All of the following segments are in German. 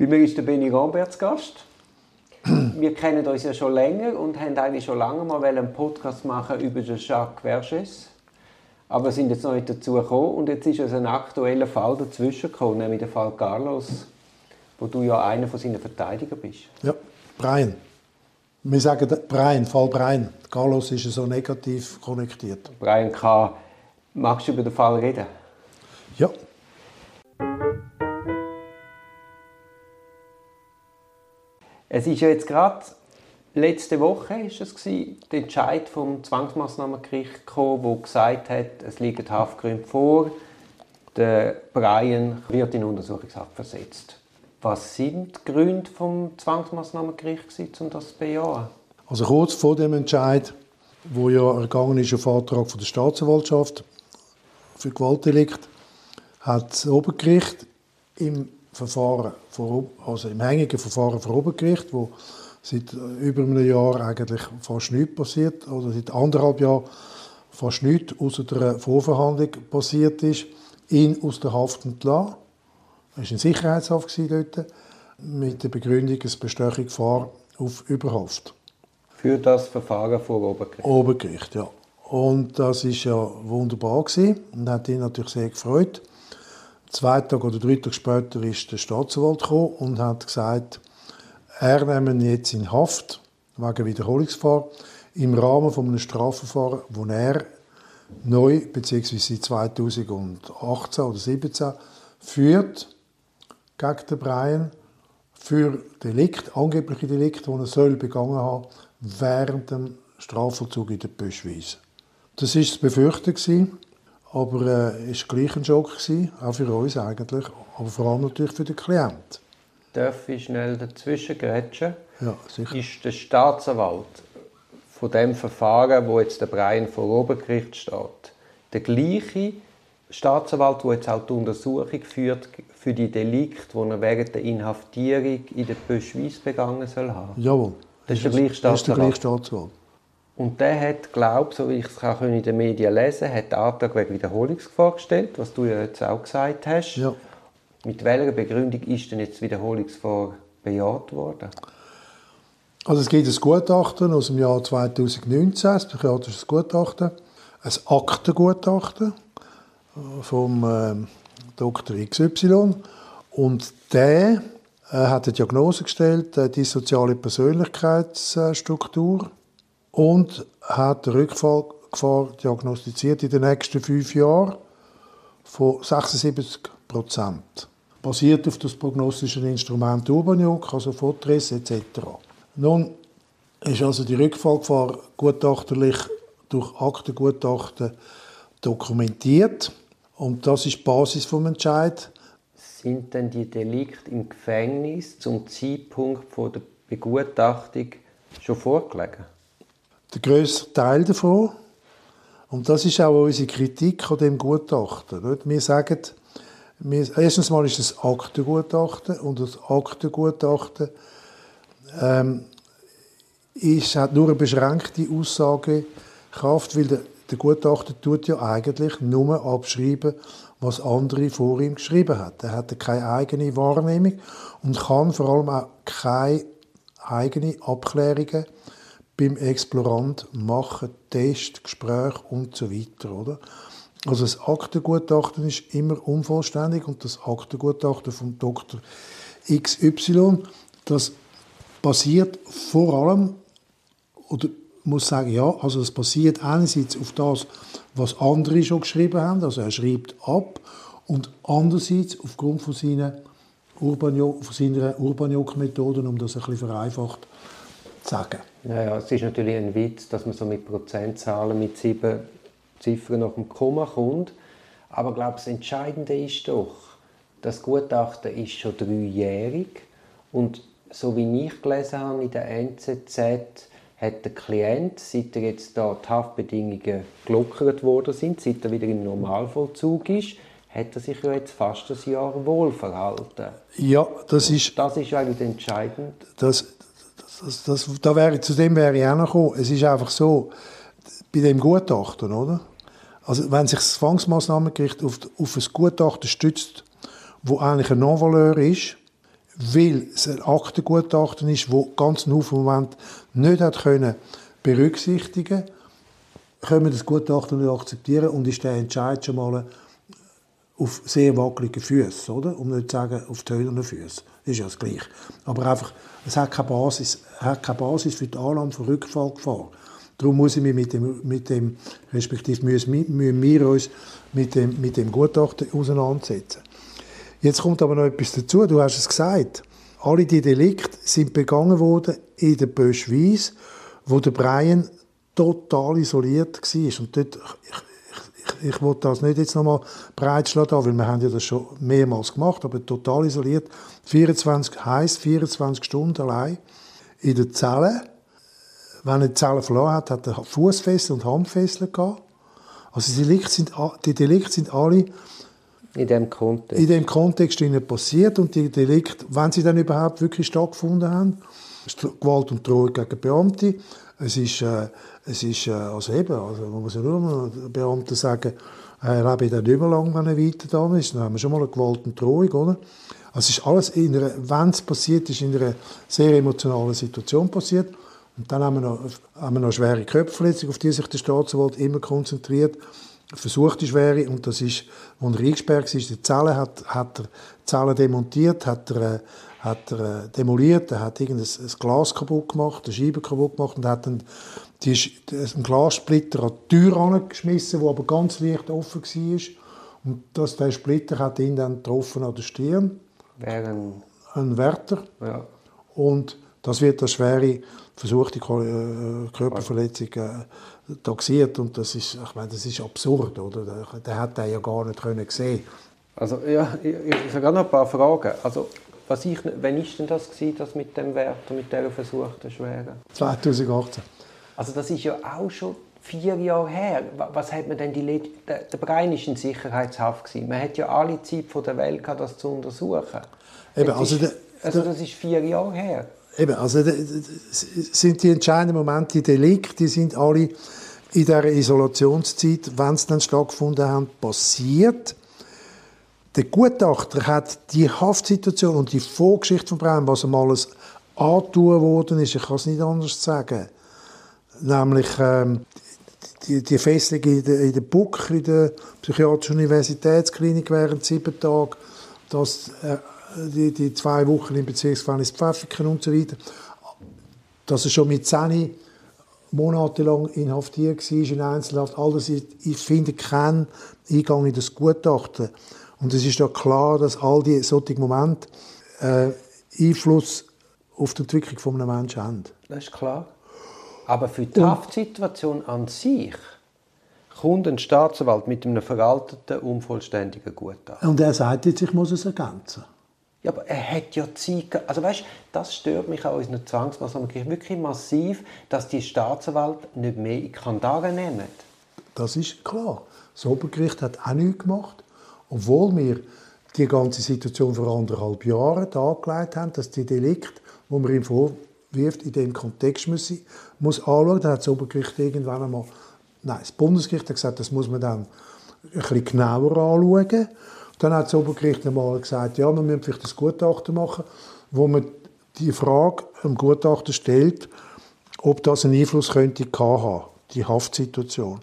Bei mir ist der Benny Roberts Gast. Wir kennen uns ja schon länger und haben eigentlich schon lange mal einen Podcast machen über den Jacques Verges. Aber sind jetzt noch nicht dazu gekommen und jetzt ist uns ein aktueller Fall dazwischen gekommen, nämlich der Fall Carlos, wo du ja einer von seinen Verteidigern bist. Ja, Brian. Wir sagen Brian, Fall Brian. Carlos ist so negativ konnektiert. Brian K. Magst du über den Fall reden? Ja. Es ist ja jetzt gerade letzte Woche ist es gewesen, der Entscheid vom Zwangsmaßnahmengericht gekommen, wo gesagt hat, es liegen Haftgründe vor, der Brian wird in Untersuchungshaft versetzt. Was sind die Gründe vom Zwangsmaßnahmengericht um das zu bejahen? Also kurz vor dem Entscheid, wo ja ergangen ist auf Antrag von der Staatsanwaltschaft für Gewaltdelikt, hat das Obergericht im Verfahren, also im hängigen Verfahren vor Obergericht, wo seit über einem Jahr eigentlich fast nichts passiert, oder seit anderthalb Jahren fast nichts außer der Vorverhandlung passiert ist, ihn aus der Haft entlassen. Er war in Sicherheitshaft dort, mit der Begründung, es bestehe Gefahr auf Überhaft. Für das Verfahren vor Obergericht? Obergericht, ja. Und das war ja wunderbar gewesen und hat ihn natürlich sehr gefreut. Zwei Tage oder drei Tage später ist der Staatsanwalt und hat gesagt, er nehme ihn jetzt in Haft wegen Wiederholungsgefahr im Rahmen von einem Strafverfahren, das er neu bzw. 2018 oder 2017 führt gegen den Brian für Delikt, angebliche Delikt, die er soll begangen haben während dem Strafvollzug in der Böschwiese. Das war zu befürchten, aber äh, es war gleich ein Schock, auch für uns eigentlich, aber vor allem natürlich für den Klienten. Darf ich schnell dazwischen grätschen? Ja, sicher. Ist der Staatsanwalt von dem Verfahren, wo jetzt der Brian vor Obergericht steht, der gleiche Staatsanwalt, der jetzt auch die Untersuchung führt für die Delikte, die er während der Inhaftierung in der Böschweiss begangen soll haben? Jawohl. Das ist der gleiche Staatsanwalt? Das ist der gleiche Staatsanwalt. Und der hat, glaube so wie ich es in den Medien lesen hat den Antrag wegen Wiederholungsgefahr gestellt, was du ja jetzt auch gesagt hast. Ja. Mit welcher Begründung ist denn jetzt Wiederholungsgefahr bejaht worden? Also es gibt ein Gutachten aus dem Jahr 2019, ein psychiatrisches Gutachten, ein Aktengutachten äh, vom äh, Dr. XY und der äh, hat eine Diagnose gestellt, äh, die soziale Persönlichkeitsstruktur und hat eine Rückfallgefahr diagnostiziert in den nächsten fünf Jahren von 76 Prozent. Basiert auf das prognostische Instrument Urbaniuk, also Fotriss etc. Nun ist also die Rückfallgefahr gutachterlich durch Aktengutachten dokumentiert und das ist die Basis vom Entscheid. Sind denn die Delikte im Gefängnis zum Zeitpunkt der Begutachtung schon vorgelegen? Der grösste Teil davon. Und das ist auch unsere Kritik an dem Gutachten. Wir sagen, wir, erstens mal ist es Aktengutachten und das Aktengutachten ähm, ist, hat nur eine beschränkte Aussagekraft, weil der, der Gutachter tut ja eigentlich nur abschreiben, was andere vor ihm geschrieben haben. Er hat keine eigene Wahrnehmung und kann vor allem auch keine eigenen Abklärungen beim Explorant machen, Test, Gespräch und so weiter, oder? Also das Aktengutachten ist immer unvollständig und das Aktengutachten von Dr. XY, das basiert vor allem, oder muss sagen, ja, also das basiert einerseits auf das, was andere schon geschrieben haben, also er schreibt ab, und andererseits aufgrund von, seinen Urbaniok, von seiner Urbaniok-Methode, um das ein bisschen vereinfacht sagen. Naja, es ist natürlich ein Witz, dass man so mit Prozentzahlen mit sieben Ziffern nach dem Komma kommt. Aber ich glaube, das Entscheidende ist doch, das Gutachten ist schon dreijährig und so wie ich gelesen habe in der NZZ, hat der Klient, seit er jetzt da die Haftbedingungen gelockert worden sind, seit er wieder im Normalvollzug ist, hat er sich ja jetzt fast ein Jahr wohlverhalten. Ja, das ist... das ist eigentlich entscheidend. Das, das, das, da wäre, zu dem wäre ich auch noch gekommen. Es ist einfach so, bei dem Gutachten, oder? Also wenn sich das Zwangsmaßnahmengericht auf, auf ein Gutachten stützt, wo eigentlich ein Non-Valeur ist, weil es ein Aktengutachten ist, wo ganz einen Haufen Moment nicht hat können berücksichtigen können wir das Gutachten nicht akzeptieren und ist der Entscheid schon mal auf sehr wackeligen Füßen, oder? Um nicht zu sagen, auf tönernen Füßen. Das ist ja das Gleiche. Aber einfach, es hat keine Basis, hat keine Basis für die Annahme von Rückfallgefahr. Darum muss ich mich mit dem, mit dem respektive müssen, wir uns mit dem, mit dem Gutachten auseinandersetzen. Jetzt kommt aber noch etwas dazu. Du hast es gesagt. Alle die Delikte sind begangen worden in der Böschweiss, wo der Brian total isoliert war. Und dort, ich, will das nicht jetzt nochmal breitschlagen, weil wir haben ja das schon mehrmals gemacht, aber total isoliert. 24 heisst 24 Stunden allein in der Zelle wenn er die Zelle verloren hat, hat er Fußfessel und Handfessel gehabt. Also die Delikte sind, die Delikte sind alle in dem Kontext, in dem Kontext passiert und die Delikte, wenn sie dann überhaupt wirklich stattgefunden haben, Gewalt und Drohung gegen Beamte. Es ist, äh, es ist äh, also eben, also man muss ja nur mal Beamte sagen, er lebe dann nicht mehr lang, wenn er weiter da ist. Dann haben wir schon mal eine Gewalt und Drohung, oder? Also es ist alles, wenn es passiert ist, in einer sehr emotionalen Situation passiert. Und dann haben wir noch, haben wir noch schwere Körperverletzung, auf die sich der Staatsanwalt immer konzentriert. Versucht die schwere, und das ist, als er eingesperrt war, die Zelle, hat, hat er die Zelle demontiert, hat er, äh, hat er äh, demoliert, er hat irgendein ein Glas kaputt gemacht, eine Scheibe kaputt gemacht und hat dann die, einen Glassplitter an die Tür angeschmissen, wo aber ganz leicht offen war. Und das, der Splitter hat ihn dann getroffen an der Stirn. Während... Ein Wärter. Ja. Und das wird als schwere versuchte äh, Körperverletzung äh, taxiert und das ist, ich meine, das ist absurd, oder? Der, der hat er ja gar nicht können sehen. Also ja, ich, ich habe noch ein paar Fragen. Also was ich, wann ist denn das gewesen, das mit dem Wert und mit dieser versuchten Schwere? 2018. Also das ist ja auch schon vier Jahre her. Was hat man denn die Let der, der Brian ist in Sicherheitshaft gewesen. Man hat ja alle Zeit von der Welt gehabt, das zu untersuchen. Eben, also, ist, der, also das ist vier Jahre her. Eben, also sind die entscheidenden Momente, die Delikte, die sind alle in dieser Isolationszeit, wenn sie dann stattgefunden haben, passiert. Der Gutachter hat die Haftsituation und die Vorgeschichte von Braun, was ihm alles angetan worden ist, ich kann es nicht anders sagen, nämlich ähm, die, die Fesselung in der, in der BUK, in der Psychiatrischen Universitätsklinik während sieben Tagen, dass äh, die, die zwei Wochen im Bezirksgefängnis Pfäffiken und so weiter, dass er schon mit 10 monatelang inhaftiert war in Einzelhaft. All das, ich, ich finde keinen Eingang in das Gutachten. Und es ist ja klar, dass all diese solche Momente äh, Einfluss auf die Entwicklung von einem Menschen haben. Das ist klar. Aber für die Haftsituation an sich kommt ein Staatsanwalt mit einem veralteten, unvollständigen Gutachten. Und er sagt jetzt, ich muss es ergänzen. Ja, aber er hat ja Zeit. Also weißt, das stört mich auch in unserer Zwangsmaßnahme wirklich massiv, dass die Staatsanwalt nicht mehr in Kandare nehmen. Das ist klar. Das Obergericht hat auch nichts gemacht, obwohl wir die ganze Situation vor anderthalb Jahren dargelegt haben, dass die Delikte, wo man ihm vorwirft, in dem Kontext muss, muss anschauen. Dann hat das Obergericht irgendwann einmal, nein, das Bundesgericht hat gesagt, das muss man dann ein bisschen genauer anschauen. Dann hat das Obergericht einmal gesagt, ja, man müssen vielleicht ein Gutachten machen, wo man die Frage dem Gutachter stellt, ob das einen Einfluss könnte haben, die Haftsituation.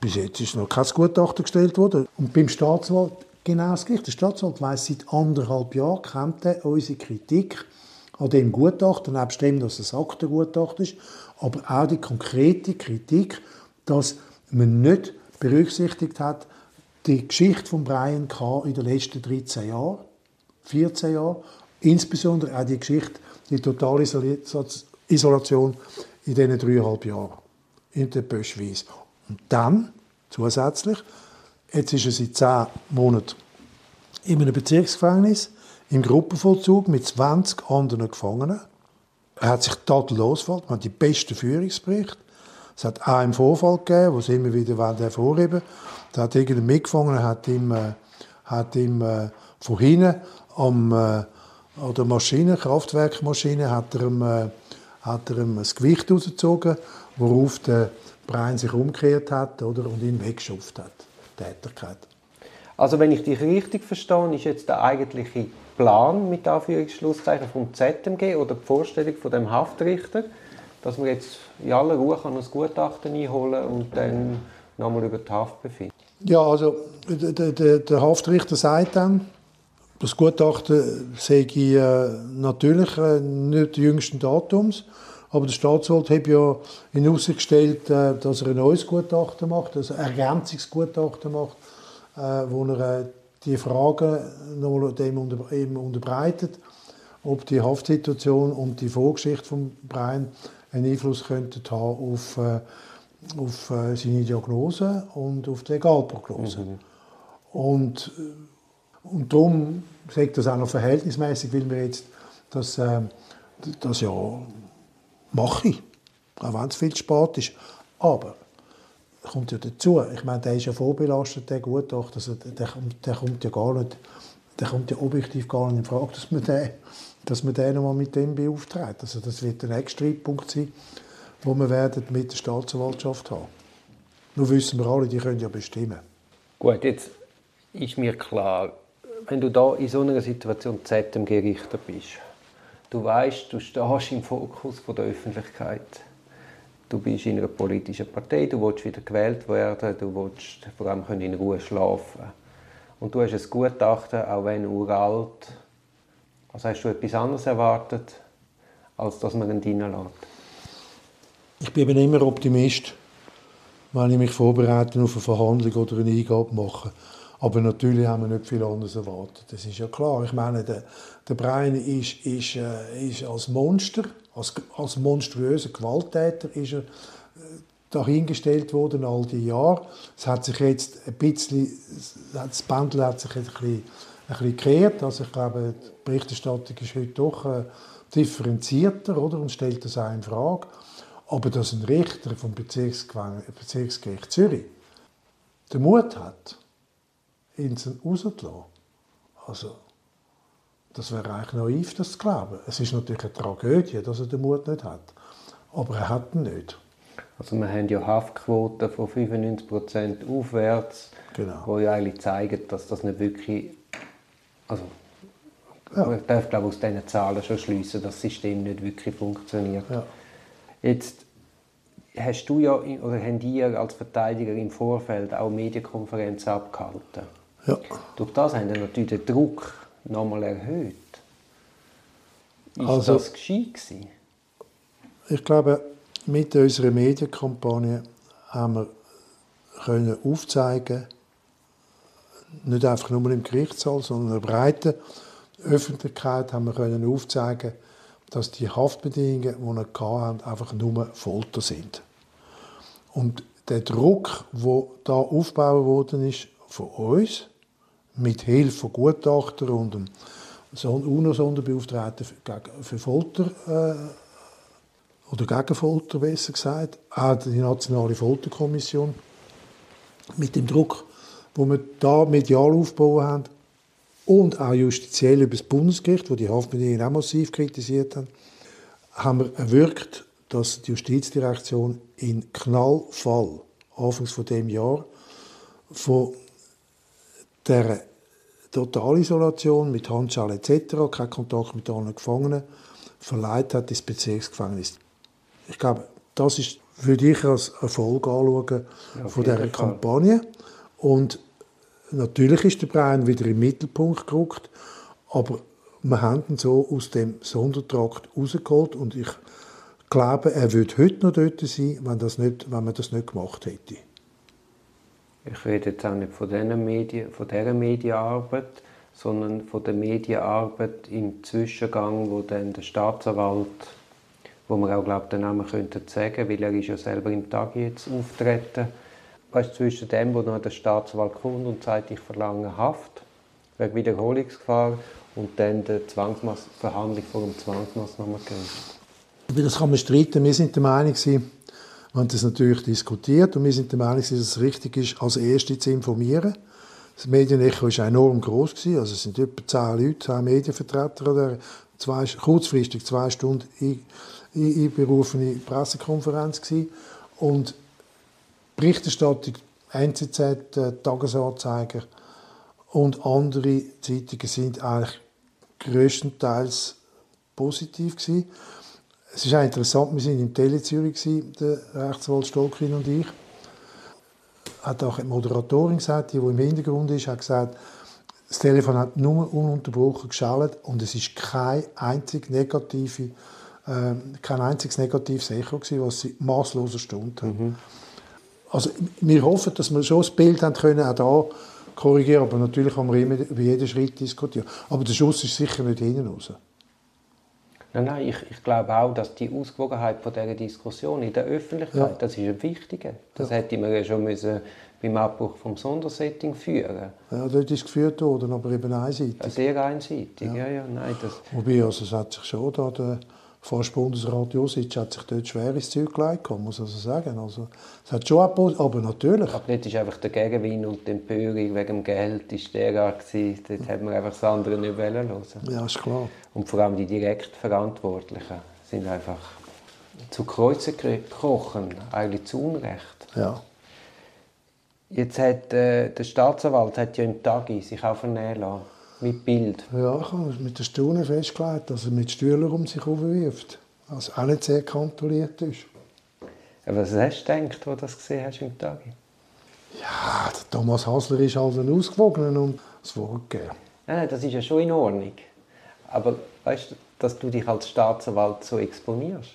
Bis jetzt ist noch kein Gutachten gestellt worden. Und beim Staatsanwalt genau das Gleiche. Der Staatsanwalt weiss, seit anderthalb Jahren kennt er unsere Kritik an dem Gutachten, nebst dem, dass es Aktengutachten ist, aber auch die konkrete Kritik, dass man nicht berücksichtigt hat, die Geschichte von Brian K. in den letzten 13 Jahren, 14 Jahren, insbesondere auch die Geschichte, die totale Isolation in diesen dreieinhalb Jahren in der Böschweiss. Und dann, zusätzlich, jetzt ist er seit zehn Monaten in einem Bezirksgefängnis, im Gruppenvollzug mit 20 anderen Gefangenen. Er hat sich tadellos verhalten, man hat die besten Führungsberichte. Es hat auch einen Vorfall gegeben, wo sie immer wieder hervorheben wollen. Da hat irgendein mitgefangen, hat ihm, äh, hat ihm äh, von hinten am, äh, an der Maschine, Kraftwerkmaschine, hat er ihm, äh, hat er ihm das Gewicht rausgezogen, worauf der Brian sich umgekehrt hat oder, und ihn weggeschafft hat. Tätigkeit. Also wenn ich dich richtig verstehe, ist jetzt der eigentliche Plan mit Anführungsschlusszeichen vom ZMG oder die Vorstellung von dem Haftrichter, dass man jetzt in aller Ruhe kann ein Gutachten einholen und dann nochmal über die Haft befinden? Ja, also der, der, der Haftrichter sagt dann, das Gutachten sei äh, natürlich äh, nicht jüngsten Datums, aber der Staatsanwalt hat ja in Aussicht gestellt, äh, dass er ein neues Gutachten macht, also ein Ergänzungsgutachten macht, äh, wo er äh, die Fragen nochmal dem unter, eben unterbreitet, ob die Haftsituation und die Vorgeschichte von Brian einen Einfluss könnten haben auf, äh, auf äh, seine Diagnose und auf die Legalprognose. Mhm. Und, äh, und darum sagt das auch noch verhältnismäßig, weil wir jetzt das, das ja mache ich, auch wenn es viel spät ist. Aber kommt ja dazu. Ich meine, der ist ja vorbelastet, der Gutachter. Also der, der, kommt ja gar nicht, der kommt ja objektiv gar nicht in Frage, dass man den, dass man den nochmal mit dem beauftragt. Also das wird der nächste Streitpunkt sein, wo wir werden mit der Staatsanwaltschaft haben. Nur wissen wir alle, die können ja bestimmen. Gut, jetzt ist mir klar, wenn du da in so einer Situation ZMG-Richter bist, du weißt, du stehst im Fokus der Öffentlichkeit Du bist in einer politischen Partei, du willst wieder gewählt werden, du willst vor allem in Ruhe schlafen. Und du hast ein Gutachten, auch wenn uralt. Also hast du etwas anderes erwartet, als dass man ihn reinlässt? Ich bin immer Optimist, wenn ich mich vorbereite auf eine Verhandlung oder eine Eingabe mache. Aber natürlich haben wir nicht viel anderes erwartet. Das ist ja klar. Ich meine, der, der Brian ist, ist, äh, ist als Monster als, als monströser Gewalttäter ist er äh, dahingestellt worden all die Jahre. Es hat sich jetzt ein bisschen, das Pendel hat sich ein bisschen, ein bisschen gekehrt. Also ich glaube, die Berichterstattung ist heute doch äh, differenzierter oder? und stellt das auch in Frage. Aber dass ein Richter vom Bezirksgericht Zürich den Mut hat, ihn rauszulassen, also das wäre eigentlich naiv, das zu glauben. Es ist natürlich eine Tragödie, dass er den Mut nicht hat. Aber er hat ihn nicht. Also wir haben ja Haftquoten von 95% aufwärts, genau. wo ja eigentlich zeigen, dass das nicht wirklich... Also ja. man darf glaube aus diesen Zahlen schon schließen, dass das System nicht wirklich funktioniert. Ja. Jetzt hast du ja, oder haben die als Verteidiger im Vorfeld auch Medienkonferenzen abgehalten. Ja. Durch das haben wir natürlich den Druck nochmal erhöht. Ist also, das gescheit gewesen? Ich glaube, mit unserer Medienkampagne haben wir können aufzeigen, nicht einfach nur im Gerichtssaal, sondern in der breiten Öffentlichkeit haben wir können aufzeigen, dass die Haftbedingungen, die wir hatten, einfach nur Folter sind. Und der Druck, der da aufgebaut worden ist von uns, mit Hilfe von Gutachtern und einem UNO-Sonderbeauftragten für Folter äh, oder gegen Folter besser gesagt, auch die Nationale Folterkommission mit dem Druck, wo wir da medial aufgebaut haben und auch justiziell über das Bundesgericht, wo die Haftbedingungen auch massiv kritisiert haben, haben wir erwirkt, dass die Justizdirektion in Knallfall anfangs von dem Jahr von der Totalisolation mit Handschale etc., kein Kontakt mit anderen Gefangenen, verleiht hat ins Bezirksgefängnis. Ich glaube, das ist, würde ich als Erfolg anschauen ja, von dieser Kampagne. Und natürlich ist der Brian wieder im Mittelpunkt gerückt, aber wir haben ihn so aus dem Sondertrakt rausgeholt und ich glaube, er würde heute noch dort sein, wenn, das nicht, wenn man das nicht gemacht hätte. Ich rede jetzt auch nicht von, Medien, von dieser Medienarbeit, sondern von der Medienarbeit im Zwischengang, wo dann der Staatsanwalt, wo man auch glaube den Namen könnte sagen, weil er ist ja selber im Tag jetzt auftreten, weißt, zwischen dem, wo dann der Staatsanwalt kommt und sagt, ich verlange Haft wegen Wiederholungsgefahr und dann die Zwangsverhandlung vor dem Zwangsmaßnahmengericht. Das kann man streiten. Wir sind der Meinung, wir haben das natürlich diskutiert und wir sind der Meinung, dass es richtig ist, als Erste zu informieren. Das Medienecho war enorm groß also es sind etwa zehn Leute, zehn Medienvertreter oder zwei, kurzfristig zwei Stunden einberufene Pressekonferenz und Berichterstattung NZZ, äh, Tagesanzeiger und andere Zeitungen sind eigentlich größtenteils positiv gewesen. Es ist auch interessant, wir waren in Tele Zürich, der Rechtsanwalt Stolkin und ich. Hat auch die Moderatorin gesagt, die, die im Hintergrund ist, hat gesagt, das Telefon hat nur ununterbrochen geschaltet und es ist kein einzig negative, äh, kein einziges negatives Echo gewesen, was sie maßlos erstaunt hat. Mhm. Also wir hoffen, dass wir schon das Bild haben können, auch da korrigieren, aber natürlich haben wir immer über jeden Schritt diskutieren. Aber der Schuss ist sicher nicht hinten raus. Nein, nein, ich, ich glaube auch, dass die Ausgewogenheit von dieser Diskussion in der Öffentlichkeit, ja. das ist ein wichtiger. Das ja. hätte man ja schon müssen beim Abbruch vom Sondersetting führen. Ja, dort ist geführt worden, aber eben einseitig. Sehr einseitig, ja, ja, ja nein. Das Wobei, also es hat sich schon da der fast Bundesrat Josic hat sich dort schwer ins Zeug gelegt, muss also sagen. Also, es hat schon ein aber natürlich. Aber dort ist einfach der Gegenwind und die Empörung wegen dem Geld ist derart gewesen. Dort hat man einfach das andere nicht hören Ja, ist klar. Und vor allem die direkt Verantwortlichen sind einfach zu Kreuzen gekrochen, eigentlich zu Unrecht. Ja. Jetzt hat äh, der Staatsanwalt hat ja im Tagi sich auch vernehmen lassen mit Bild? Ja, ich habe mit der Stunde festgelegt, dass er mit Stühlen um sich wirft. Was auch nicht sehr kontrolliert ist. Was hast du gedacht, als du das gesehen hast im Tag? Ja, der Thomas Hasler ist halt ein Ausgewogener und es Wort gegeben. Nein, nein, das ist ja schon in Ordnung. Aber weißt du, dass du dich als Staatsanwalt so exponierst?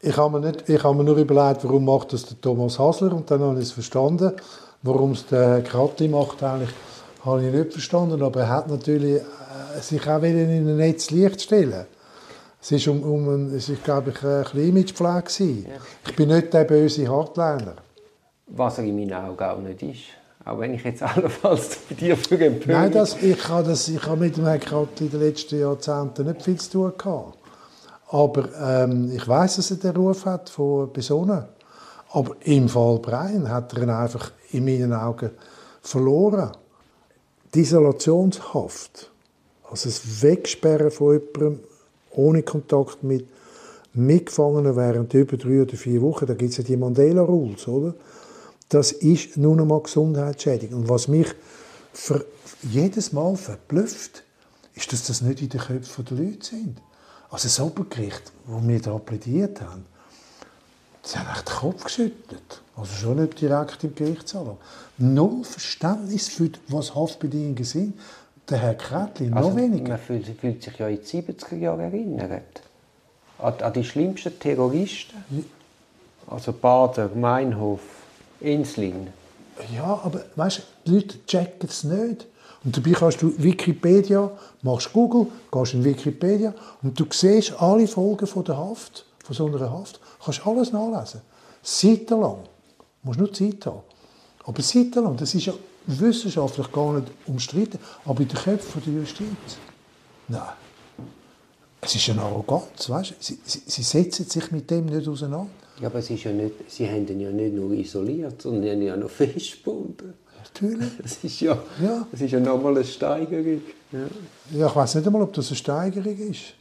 Ich habe mir, nicht, ich habe mir nur überlegt, warum macht das der Thomas Hasler und dann habe ich es verstanden, warum es der Kratti macht eigentlich habe ich nicht verstanden, aber er hat natürlich äh, sich auch wieder in ein Netz Licht stellen. Es war um, um ein, es ist, glaube ich, ein Imagepflege. Ja. Ich bin nicht der böse Hardliner. Was er in meinen Augen auch nicht ist. Auch wenn ich jetzt allenfalls bei dir für empöre. Nein, das, ich habe das, ich habe mit dem Herrn in den letzten Jahrzehnten nicht viel zu tun gehabt. Aber ähm, ich weiß, dass er den Ruf hat von Personen. Aber im Fall Brian hat er ihn einfach in meinen Augen verloren. Die Isolationshaft, also das Wegsperren von jemandem ohne Kontakt mit Mitgefangenen während über drei oder vier Wochen, da gibt es ja die Mandela-Rules, oder? Das ist nur noch mal gesundheitsschädigend. Und was mich jedes Mal verblüfft, ist, dass das nicht in den Köpfen der Leute sind. Also das Obergericht, wo wir da plädiert haben, Sie haben echt den Kopf geschüttelt. Also schon nicht direkt im Gerichtssaal. Null Verständnis für was Haftbedingungen sind. Der Herr Kretli noch also, weniger. Man fühlt, fühlt, sich ja in die 70er Jahre erinnert. An, an die schlimmsten Terroristen. Also Bader, Meinhof, Inslin. Ja, aber weißt du, die Leute checken es nicht. Und dabei kannst du Wikipedia, machst Google, gehst in Wikipedia und du siehst alle Folgen von der Haft, von so einer Haft. Du kannst alles nachlesen. Seitenlang. Du musst nur Zeit haben. Aber seitenlang, das ist ja wissenschaftlich gar nicht umstritten, aber in den Köpfen der Justiz. Nein. Es ist eine Arroganz, weißt? Sie, sie, sie setzen sich mit dem nicht auseinander. Ja, aber es ist ja nicht, sie haben ihn ja nicht nur isoliert, sondern ihn ja noch festgebunden. Natürlich. Das ist ja, ja. Das ist ja nochmal eine Steigerung. Ja. ja ich weiß nicht einmal, ob das eine Steigerung ist.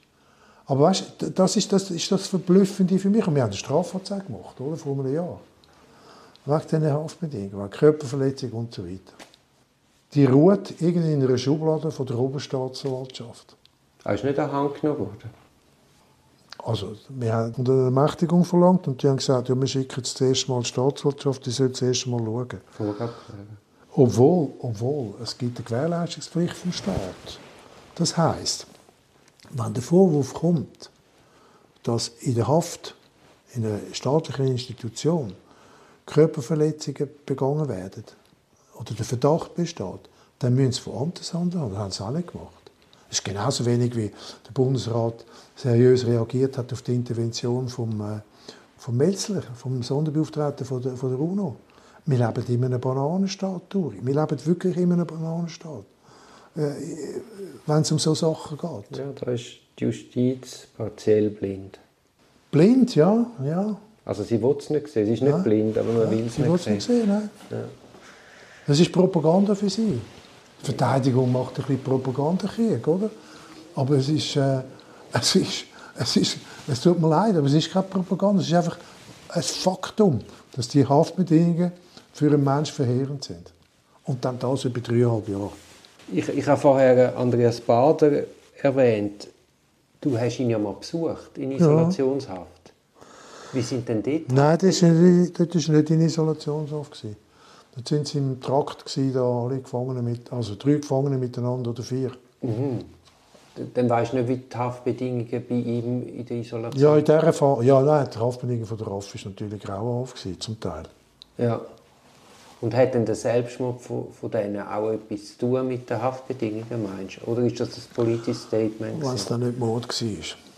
Aber weißt, das ist das, ist das Verblüffende für mich. Und wir haben eine Strafanzeige gemacht, oder? vor einem Jahr. Wegen diesen Haftbedingungen, wegen Körperverletzung und so weiter. Die ruht irgendwie in einer Schublade von der Oberstaatsanwaltschaft. Er ist nicht an Hand genommen worden? Also, wir haben eine Ermächtigung verlangt und die haben gesagt, ja, wir schicken jetzt das erste Mal die Staatsanwaltschaft, die soll das erste Mal schauen. Obwohl, obwohl, es gibt eine Gewährleistungspflicht vom Staat. Das heisst, wenn der Vorwurf kommt, dass in der Haft in einer staatlichen Institution Körperverletzungen begangen werden oder der Verdacht besteht, dann müssen sie von Amteshand haben. Das haben sie auch nicht gemacht. Das ist genauso wenig, wie der Bundesrat seriös reagiert hat auf die Intervention vom, äh, vom Melzler, vom Sonderbeauftragten von der, von der UNO. Wir leben in einem Bananenstaat, Turi. Wir leben wirklich in einem Bananenstaat. Äh, wenn es um so Sachen geht. Ja, da ist die Justiz partiell blind. Blind, ja, ja. Also sie will es nicht sehen. Sie ist nicht ja. blind, aber man ja, will es nicht sehen. Nicht sehen nein. Ja. Das ist Propaganda für sie. Die Verteidigung macht ein bisschen Propagandakrieg, oder? Aber es ist, äh, es ist, es ist, es tut mir leid, aber es ist keine Propaganda. Es ist einfach ein Faktum, dass die Haftbedingungen für einen Menschen verheerend sind. Und dann das über dreieinhalb Jahre. Ich, ich habe vorher Andreas Bader erwähnt, du hast ihn ja mal besucht in Isolationshaft. Wie sind denn dort? Nein, das war nicht, das war nicht in Isolationshaft. gewesen. Dort sind sie im Trakt, gewesen, da alle Gefangenen mit, also drei Gefangene miteinander oder vier. Dann weißt du nicht, wie die Haftbedingungen bei ihm in der Isolation Ja, in dieser Fall, ja, nein, die Haftbedingungen von der RAF war natürlich grauenhaft, gewesen, zum Teil. Ja. Und hat denn der Selbstmord von, von denen auch etwas zu tun mit den Haftbedingungen, meinst du? Oder ist das ein politisches Statement? Wenn es dann nicht Mord war.